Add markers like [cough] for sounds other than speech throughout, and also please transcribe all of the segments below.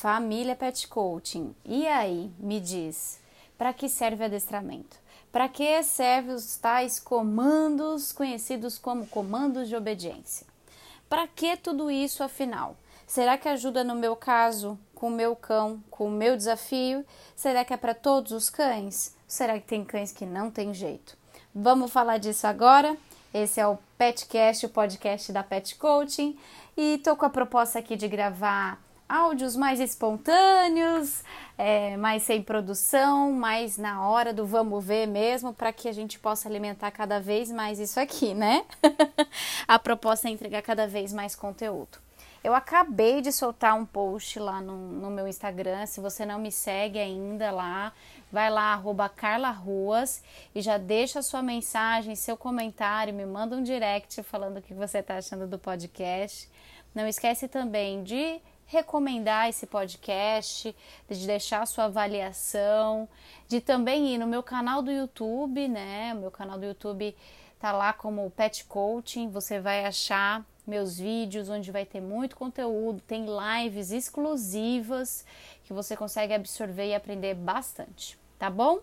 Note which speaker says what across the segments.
Speaker 1: Família Pet Coaching. E aí, me diz, para que serve adestramento? Para que servem os tais comandos conhecidos como comandos de obediência? Para que tudo isso afinal? Será que ajuda no meu caso, com o meu cão, com o meu desafio? Será que é para todos os cães? Será que tem cães que não tem jeito? Vamos falar disso agora? Esse é o Petcast, o podcast da Pet Coaching, e tô com a proposta aqui de gravar áudios mais espontâneos, é, mais sem produção, mais na hora do vamos ver mesmo, para que a gente possa alimentar cada vez mais isso aqui, né? [laughs] a proposta é entregar cada vez mais conteúdo. Eu acabei de soltar um post lá no, no meu Instagram. Se você não me segue ainda lá, vai lá, arroba Carla Ruas e já deixa sua mensagem, seu comentário, me manda um direct falando o que você está achando do podcast. Não esquece também de recomendar esse podcast, de deixar sua avaliação, de também ir no meu canal do YouTube, né? O meu canal do YouTube tá lá como Pet Coaching, você vai achar meus vídeos onde vai ter muito conteúdo, tem lives exclusivas que você consegue absorver e aprender bastante, tá bom?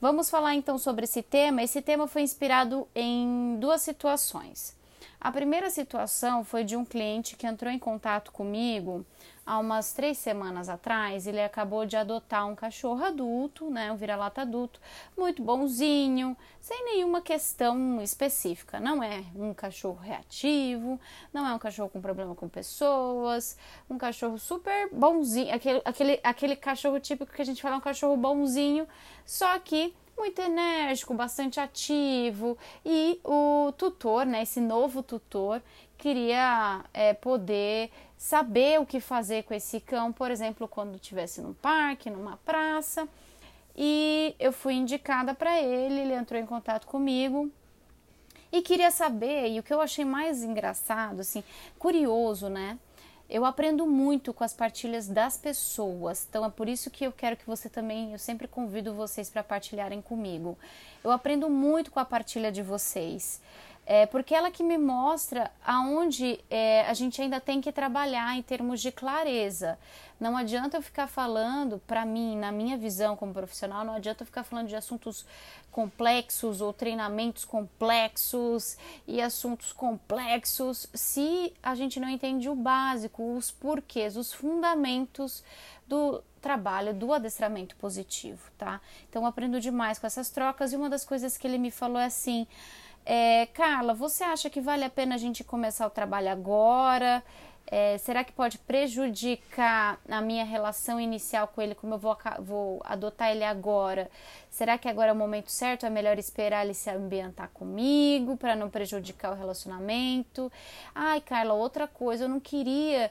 Speaker 1: Vamos falar então sobre esse tema. Esse tema foi inspirado em duas situações. A primeira situação foi de um cliente que entrou em contato comigo há umas três semanas atrás. Ele acabou de adotar um cachorro adulto, né, um vira-lata adulto, muito bonzinho, sem nenhuma questão específica. Não é um cachorro reativo, não é um cachorro com problema com pessoas, um cachorro super bonzinho, aquele, aquele, aquele cachorro típico que a gente fala um cachorro bonzinho, só que muito enérgico, bastante ativo e o tutor, né, esse novo tutor, queria é, poder saber o que fazer com esse cão, por exemplo, quando estivesse num parque, numa praça. E eu fui indicada para ele, ele entrou em contato comigo e queria saber, e o que eu achei mais engraçado, assim, curioso, né? Eu aprendo muito com as partilhas das pessoas, então é por isso que eu quero que você também, eu sempre convido vocês para partilharem comigo. Eu aprendo muito com a partilha de vocês, é, porque ela que me mostra aonde é, a gente ainda tem que trabalhar em termos de clareza. Não adianta eu ficar falando, para mim, na minha visão como profissional, não adianta eu ficar falando de assuntos complexos ou treinamentos complexos e assuntos complexos se a gente não entende o básico, os porquês, os fundamentos do trabalho do adestramento positivo, tá? Então eu aprendo demais com essas trocas e uma das coisas que ele me falou é assim: é, Carla, você acha que vale a pena a gente começar o trabalho agora? É, será que pode prejudicar a minha relação inicial com ele, como eu vou, vou, adotar ele agora? Será que agora é o momento certo? É melhor esperar ele se ambientar comigo para não prejudicar o relacionamento? Ai, Carla, outra coisa, eu não queria,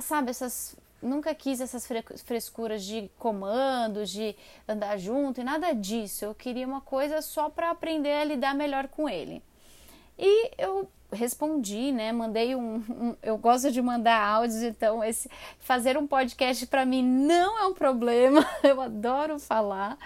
Speaker 1: sabe, essas. Nunca quis essas frescuras de comandos, de andar junto e nada disso. Eu queria uma coisa só para aprender a lidar melhor com ele. E eu respondi, né? Mandei um, um, eu gosto de mandar áudios, então esse fazer um podcast para mim não é um problema. [laughs] Eu adoro falar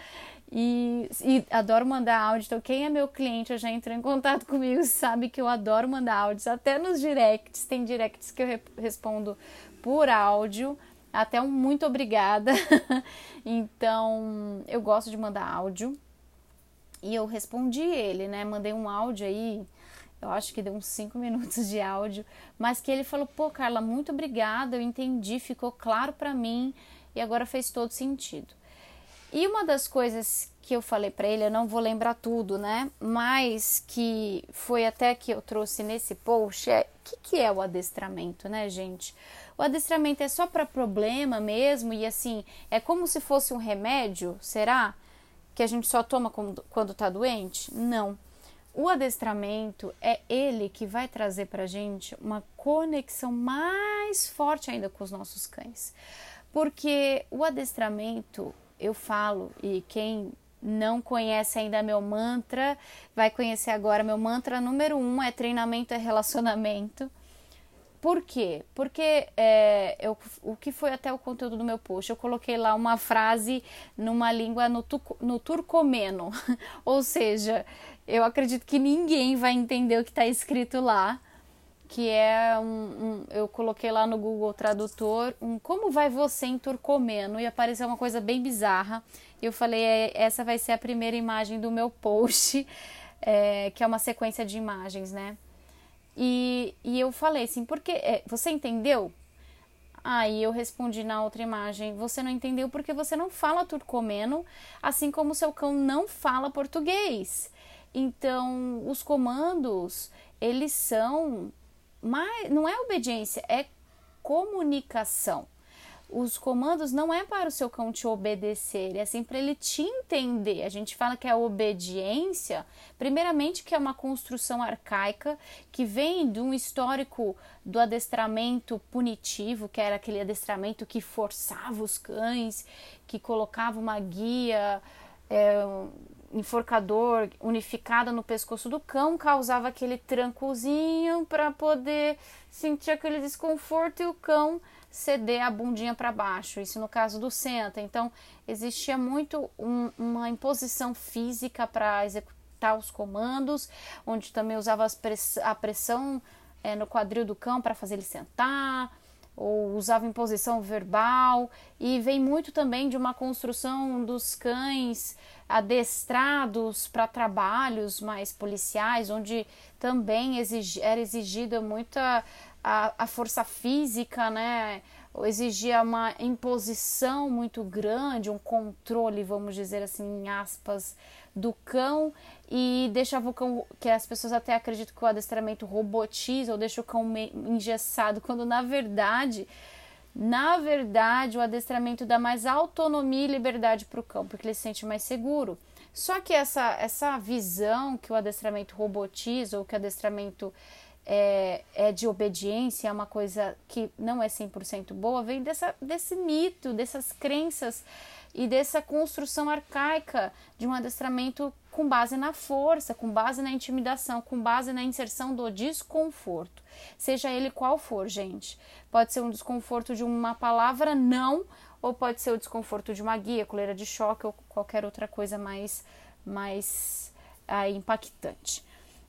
Speaker 1: e, e, adoro mandar áudio. Então quem é meu cliente, já entrou em contato [laughs] comigo, sabe que eu adoro mandar áudios, até nos directs, tem directs que eu re respondo por áudio. Até um muito obrigada. [laughs] então, eu gosto de mandar áudio. E eu respondi ele, né? Mandei um áudio aí eu acho que deu uns cinco [laughs] minutos de áudio, mas que ele falou: pô, Carla, muito obrigada, eu entendi, ficou claro para mim e agora fez todo sentido. E uma das coisas que eu falei para ele, eu não vou lembrar tudo, né? Mas que foi até que eu trouxe nesse post é o que, que é o adestramento, né, gente? O adestramento é só para problema mesmo e assim é como se fosse um remédio, será? Que a gente só toma quando tá doente? Não. O adestramento é ele que vai trazer para gente uma conexão mais forte ainda com os nossos cães. Porque o adestramento, eu falo, e quem não conhece ainda meu mantra, vai conhecer agora. Meu mantra número um é treinamento é relacionamento. Por quê? Porque é, eu, o que foi até o conteúdo do meu post, eu coloquei lá uma frase numa língua no, no turcomeno, [laughs] ou seja, eu acredito que ninguém vai entender o que está escrito lá, que é um, um, eu coloquei lá no Google Tradutor um como vai você em turcomeno e apareceu uma coisa bem bizarra. E eu falei, é, essa vai ser a primeira imagem do meu post, [laughs] é, que é uma sequência de imagens, né? E, e eu falei assim, porque é, você entendeu? Aí eu respondi na outra imagem: Você não entendeu porque você não fala turcomeno, assim como seu cão não fala português. Então, os comandos, eles são. Mas não é obediência, é comunicação. Os comandos não é para o seu cão te obedecer, é assim para ele te entender. A gente fala que a obediência, primeiramente, que é uma construção arcaica que vem de um histórico do adestramento punitivo, que era aquele adestramento que forçava os cães, que colocava uma guia. É, enforcador unificada no pescoço do cão causava aquele trancozinho para poder sentir aquele desconforto e o cão ceder a bundinha para baixo. Isso no caso do senta. Então existia muito um, uma imposição física para executar os comandos, onde também usava press a pressão é, no quadril do cão para fazer ele sentar ou usava imposição verbal, e vem muito também de uma construção dos cães adestrados para trabalhos mais policiais, onde também era exigida muita a, a força física, né? Exigia uma imposição muito grande, um controle, vamos dizer assim, em aspas, do cão e deixava o cão, que as pessoas até acreditam que o adestramento robotiza ou deixa o cão engessado, [laughs] quando na verdade, na verdade, o adestramento dá mais autonomia e liberdade para o cão, porque ele se sente mais seguro. Só que essa, essa visão que o adestramento robotiza ou que o adestramento é, é de obediência, é uma coisa que não é 100% boa, vem dessa, desse mito, dessas crenças e dessa construção arcaica de um adestramento com base na força, com base na intimidação, com base na inserção do desconforto, seja ele qual for, gente. Pode ser um desconforto de uma palavra não, ou pode ser o desconforto de uma guia, coleira de choque ou qualquer outra coisa mais, mais ah, impactante.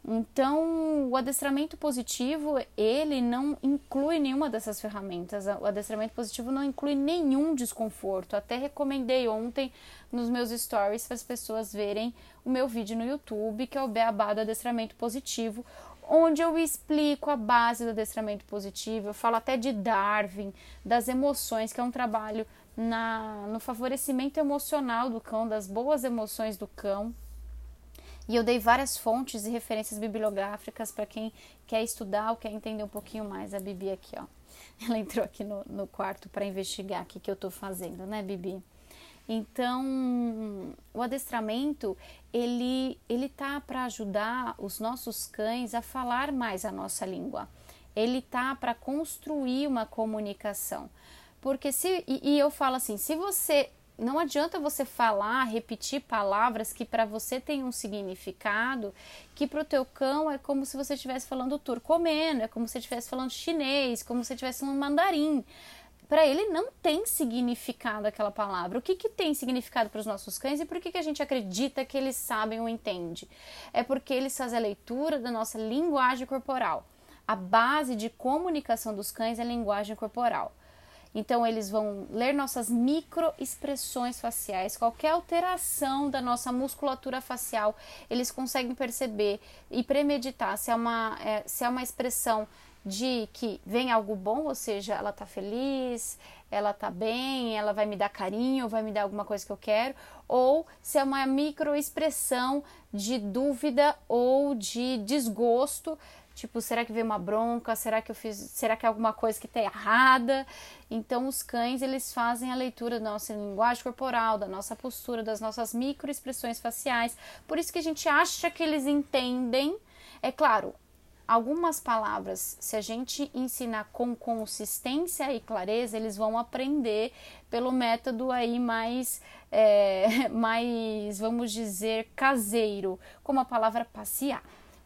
Speaker 1: Então, o adestramento positivo, ele não inclui nenhuma dessas ferramentas. O adestramento positivo não inclui nenhum desconforto. Até recomendei ontem nos meus stories para as pessoas verem o meu vídeo no YouTube, que é o Beabá do Adestramento Positivo, onde eu explico a base do adestramento positivo. Eu falo até de Darwin, das emoções, que é um trabalho na, no favorecimento emocional do cão, das boas emoções do cão. E eu dei várias fontes e referências bibliográficas para quem quer estudar ou quer entender um pouquinho mais. A Bibi aqui, ó. [laughs] Ela entrou aqui no, no quarto para investigar o que, que eu estou fazendo, né, Bibi? Então, o adestramento, ele, ele tá para ajudar os nossos cães a falar mais a nossa língua. Ele tá para construir uma comunicação. Porque se e, e eu falo assim, se você não adianta você falar, repetir palavras que para você tem um significado, que para o teu cão é como se você estivesse falando turcomeno, é como se estivesse falando chinês, como se estivesse falando mandarim. Para ele não tem significado aquela palavra. O que, que tem significado para os nossos cães e por que, que a gente acredita que eles sabem ou entendem? É porque eles fazem a leitura da nossa linguagem corporal. A base de comunicação dos cães é a linguagem corporal. Então, eles vão ler nossas microexpressões faciais, qualquer alteração da nossa musculatura facial, eles conseguem perceber e premeditar se é uma, é, se é uma expressão de que vem algo bom, ou seja, ela tá feliz, ela tá bem, ela vai me dar carinho, vai me dar alguma coisa que eu quero, ou se é uma microexpressão de dúvida ou de desgosto Tipo, será que veio uma bronca? Será que eu fiz? Será que é alguma coisa que está errada? Então, os cães eles fazem a leitura da nossa linguagem corporal, da nossa postura, das nossas microexpressões faciais. Por isso que a gente acha que eles entendem. É claro, algumas palavras, se a gente ensinar com consistência e clareza, eles vão aprender pelo método aí mais, é, [laughs] mais vamos dizer, caseiro, como a palavra passear.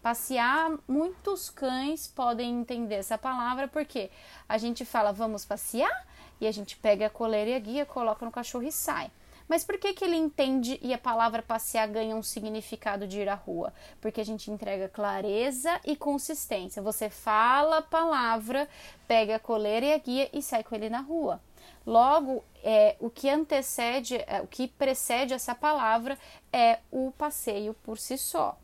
Speaker 1: Passear, muitos cães podem entender essa palavra porque a gente fala vamos passear e a gente pega a coleira e a guia, coloca no cachorro e sai. Mas por que, que ele entende e a palavra passear ganha um significado de ir à rua? Porque a gente entrega clareza e consistência. Você fala a palavra, pega a coleira e a guia e sai com ele na rua. Logo, é, o que antecede, é, o que precede essa palavra é o passeio por si só.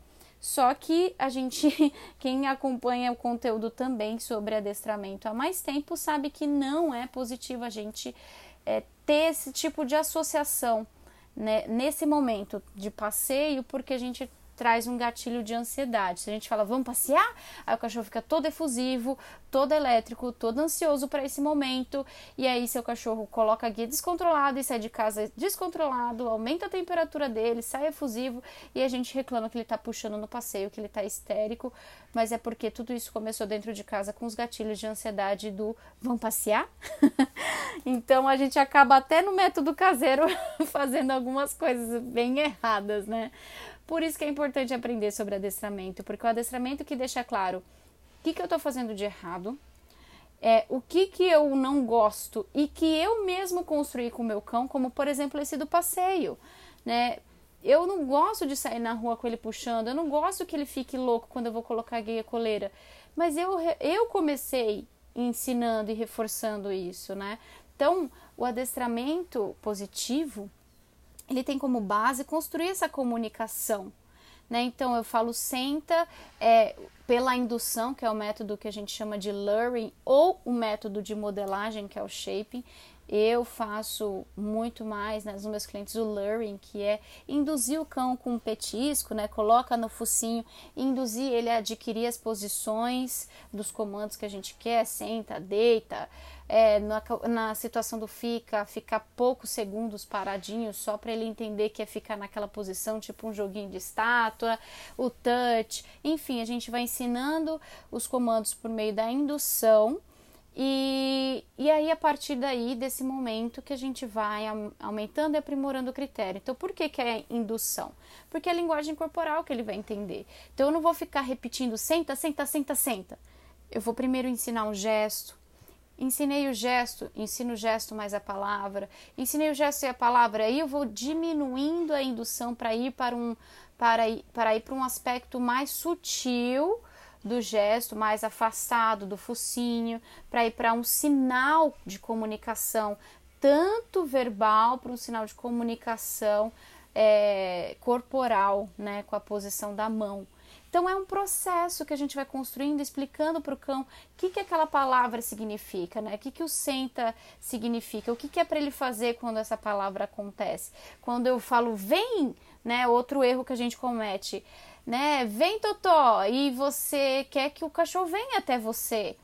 Speaker 1: Só que a gente, [laughs] quem acompanha o conteúdo também sobre adestramento há mais tempo, sabe que não é positivo a gente é, ter esse tipo de associação né, nesse momento de passeio, porque a gente traz um gatilho de ansiedade. Se a gente fala, vamos passear, aí o cachorro fica todo efusivo, todo elétrico, todo ansioso para esse momento, e aí seu cachorro coloca a guia descontrolado e sai de casa descontrolado, aumenta a temperatura dele, sai efusivo, e a gente reclama que ele está puxando no passeio, que ele está histérico, mas é porque tudo isso começou dentro de casa com os gatilhos de ansiedade do vamos passear? [laughs] então a gente acaba até no método caseiro [laughs] fazendo algumas coisas bem erradas, né? Por isso que é importante aprender sobre adestramento, porque o adestramento que deixa claro o que, que eu estou fazendo de errado, é, o que, que eu não gosto e que eu mesmo construí com o meu cão, como por exemplo esse do passeio, né? Eu não gosto de sair na rua com ele puxando, eu não gosto que ele fique louco quando eu vou colocar a guia coleira, mas eu, eu comecei ensinando e reforçando isso, né? Então, o adestramento positivo ele tem como base construir essa comunicação. Né? Então eu falo senta é, pela indução, que é o método que a gente chama de luring, ou o método de modelagem, que é o shaping. Eu faço muito mais né, nos meus clientes o luring, que é induzir o cão com um petisco, né, coloca no focinho, induzir ele a adquirir as posições dos comandos que a gente quer, senta, deita, é, na, na situação do fica, ficar poucos segundos paradinho só para ele entender que é ficar naquela posição, tipo um joguinho de estátua, o touch, enfim, a gente vai ensinando os comandos por meio da indução. E, e aí, a partir daí, desse momento, que a gente vai aumentando e aprimorando o critério. Então, por que, que é indução? Porque é a linguagem corporal que ele vai entender. Então, eu não vou ficar repetindo senta, senta, senta, senta. Eu vou primeiro ensinar um gesto, ensinei o gesto, ensino o gesto mais a palavra, ensinei o gesto e a palavra, aí eu vou diminuindo a indução para ir para um para ir, para ir para um aspecto mais sutil do gesto, mais afastado do focinho, para ir para um sinal de comunicação, tanto verbal para um sinal de comunicação é, corporal, né, com a posição da mão. Então é um processo que a gente vai construindo, explicando para o cão o que, que aquela palavra significa, né? O que, que o senta significa, o que, que é para ele fazer quando essa palavra acontece. Quando eu falo vem, né? Outro erro que a gente comete, né? Vem, Totó, e você quer que o cachorro venha até você.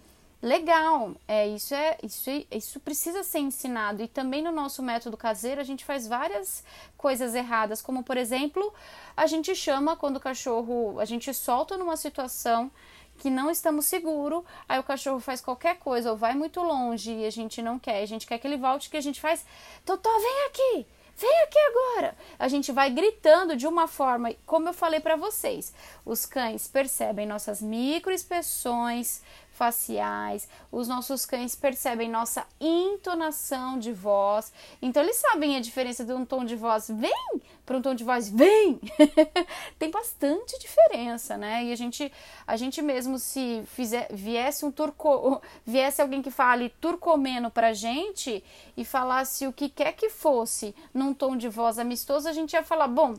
Speaker 1: Legal, é isso é isso isso precisa ser ensinado e também no nosso método caseiro a gente faz várias coisas erradas, como por exemplo, a gente chama quando o cachorro, a gente solta numa situação que não estamos seguro, aí o cachorro faz qualquer coisa ou vai muito longe e a gente não quer, a gente quer que ele volte, que a gente faz, Totó, vem aqui. Vem aqui agora! A gente vai gritando de uma forma, como eu falei para vocês, os cães percebem nossas microexpressões faciais, os nossos cães percebem nossa entonação de voz, então eles sabem a diferença de um tom de voz vem para um tom de voz vem. [laughs] Tem bastante diferença, né? E a gente, a gente mesmo se fizer, viesse um turco, viesse alguém que fale turcomeno pra gente e falasse o que quer que fosse num tom de voz amistoso, a gente ia falar, bom,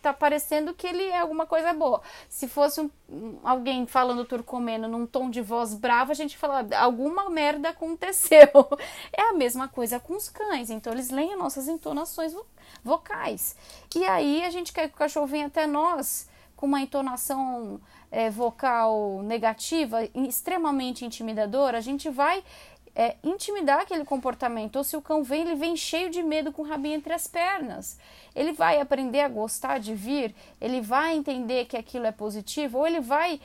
Speaker 1: tá parecendo que ele é alguma coisa boa. Se fosse um, alguém falando turcomeno num tom de voz brava, a gente fala alguma merda aconteceu. [laughs] É a mesma coisa com os cães, então eles leem as nossas entonações vocais. E aí a gente quer que o cachorro venha até nós com uma entonação é, vocal negativa, extremamente intimidadora, a gente vai é, intimidar aquele comportamento. Ou se o cão vem, ele vem cheio de medo com o rabinho entre as pernas. Ele vai aprender a gostar de vir, ele vai entender que aquilo é positivo, ou ele vai.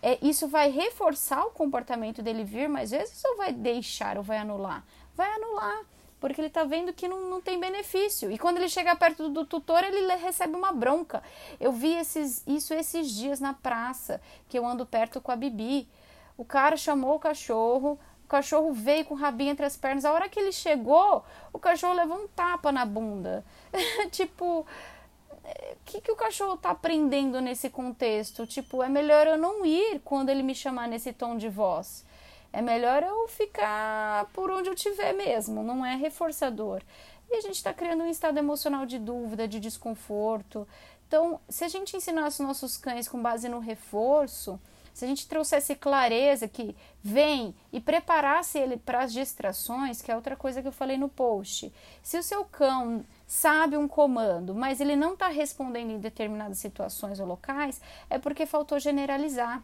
Speaker 1: É, isso vai reforçar o comportamento dele vir, mas às vezes ou vai deixar ou vai anular? Vai anular, porque ele está vendo que não, não tem benefício. E quando ele chega perto do tutor, ele recebe uma bronca. Eu vi esses, isso esses dias na praça, que eu ando perto com a Bibi. O cara chamou o cachorro, O cachorro veio com o rabinho entre as pernas. A hora que ele chegou, o cachorro levou um tapa na bunda. [laughs] tipo, o que, que o cachorro tá aprendendo nesse contexto? Tipo, é melhor eu não ir quando ele me chamar nesse tom de voz. É melhor eu ficar por onde eu estiver mesmo, não é reforçador. E a gente está criando um estado emocional de dúvida, de desconforto. Então, se a gente ensinasse nossos cães com base no reforço, se a gente trouxesse clareza que vem e preparasse ele para as distrações, que é outra coisa que eu falei no post. Se o seu cão sabe um comando, mas ele não está respondendo em determinadas situações ou locais, é porque faltou generalizar.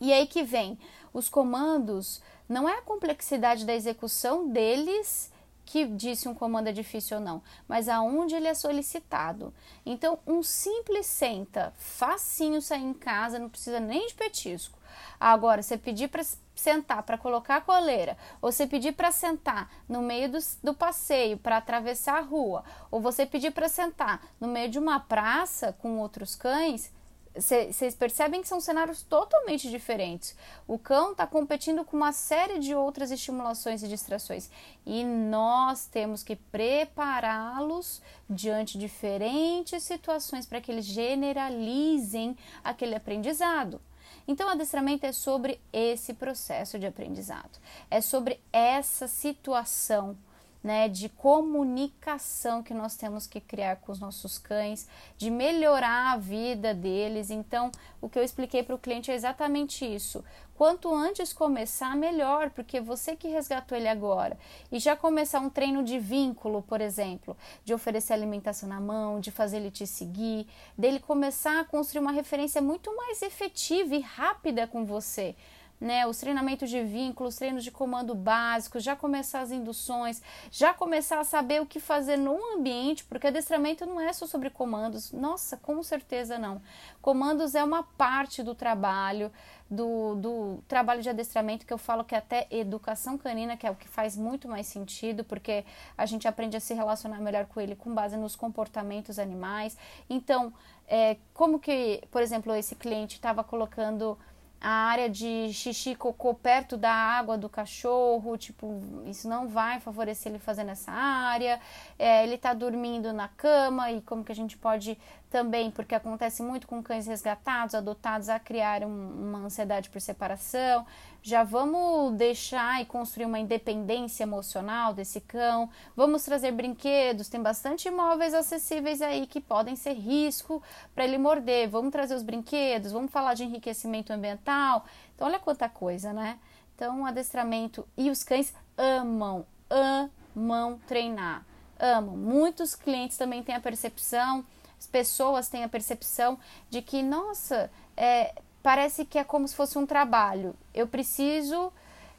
Speaker 1: E aí que vem, os comandos não é a complexidade da execução deles que disse um comando é difícil ou não, mas aonde ele é solicitado. Então, um simples senta, facinho sair em casa, não precisa nem de petisco. Agora, você pedir para sentar para colocar a coleira, ou você pedir para sentar no meio do, do passeio para atravessar a rua, ou você pedir para sentar no meio de uma praça com outros cães, vocês percebem que são cenários totalmente diferentes. O cão está competindo com uma série de outras estimulações e distrações e nós temos que prepará-los diante de diferentes situações para que eles generalizem aquele aprendizado. Então, o adestramento é sobre esse processo de aprendizado, é sobre essa situação né, de comunicação que nós temos que criar com os nossos cães, de melhorar a vida deles. Então, o que eu expliquei para o cliente é exatamente isso. Quanto antes começar, melhor, porque você que resgatou ele agora e já começar um treino de vínculo, por exemplo, de oferecer alimentação na mão, de fazer ele te seguir, dele começar a construir uma referência muito mais efetiva e rápida com você né, os treinamentos de vínculos, treinos de comando básicos, já começar as induções, já começar a saber o que fazer no ambiente, porque adestramento não é só sobre comandos. Nossa, com certeza não. Comandos é uma parte do trabalho, do, do trabalho de adestramento, que eu falo que é até educação canina, que é o que faz muito mais sentido, porque a gente aprende a se relacionar melhor com ele com base nos comportamentos animais. Então, é, como que, por exemplo, esse cliente estava colocando a área de xixi e cocô perto da água do cachorro, tipo, isso não vai favorecer ele fazer nessa área. É, ele está dormindo na cama e como que a gente pode também, porque acontece muito com cães resgatados, adotados, a criar um, uma ansiedade por separação. Já vamos deixar e construir uma independência emocional desse cão. Vamos trazer brinquedos, tem bastante imóveis acessíveis aí que podem ser risco para ele morder. Vamos trazer os brinquedos, vamos falar de enriquecimento ambiental. Então, olha quanta coisa, né? Então, adestramento e os cães amam, amam treinar, amam. Muitos clientes também têm a percepção as pessoas têm a percepção de que, nossa, é, parece que é como se fosse um trabalho. Eu preciso,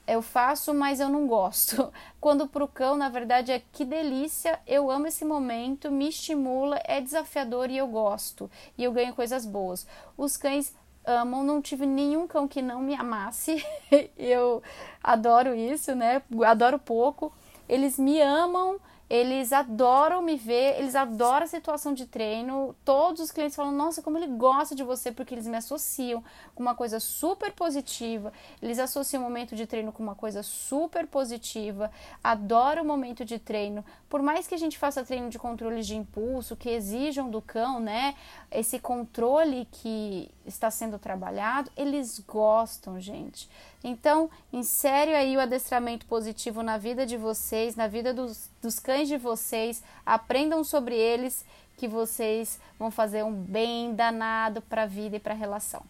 Speaker 1: eu faço, mas eu não gosto. [laughs] Quando para o cão, na verdade, é que delícia, eu amo esse momento, me estimula, é desafiador e eu gosto. E eu ganho coisas boas. Os cães amam, não tive nenhum cão que não me amasse. [laughs] eu adoro isso, né? Adoro pouco. Eles me amam eles adoram me ver, eles adoram a situação de treino. Todos os clientes falam: Nossa, como ele gosta de você, porque eles me associam com uma coisa super positiva. Eles associam o momento de treino com uma coisa super positiva. Adoram o momento de treino. Por mais que a gente faça treino de controles de impulso, que exijam do cão, né? Esse controle que está sendo trabalhado, eles gostam, gente. Então, insere aí o adestramento positivo na vida de vocês, na vida dos, dos cães de vocês, aprendam sobre eles, que vocês vão fazer um bem danado para a vida e para a relação.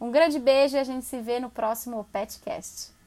Speaker 1: Um grande beijo e a gente se vê no próximo Petcast.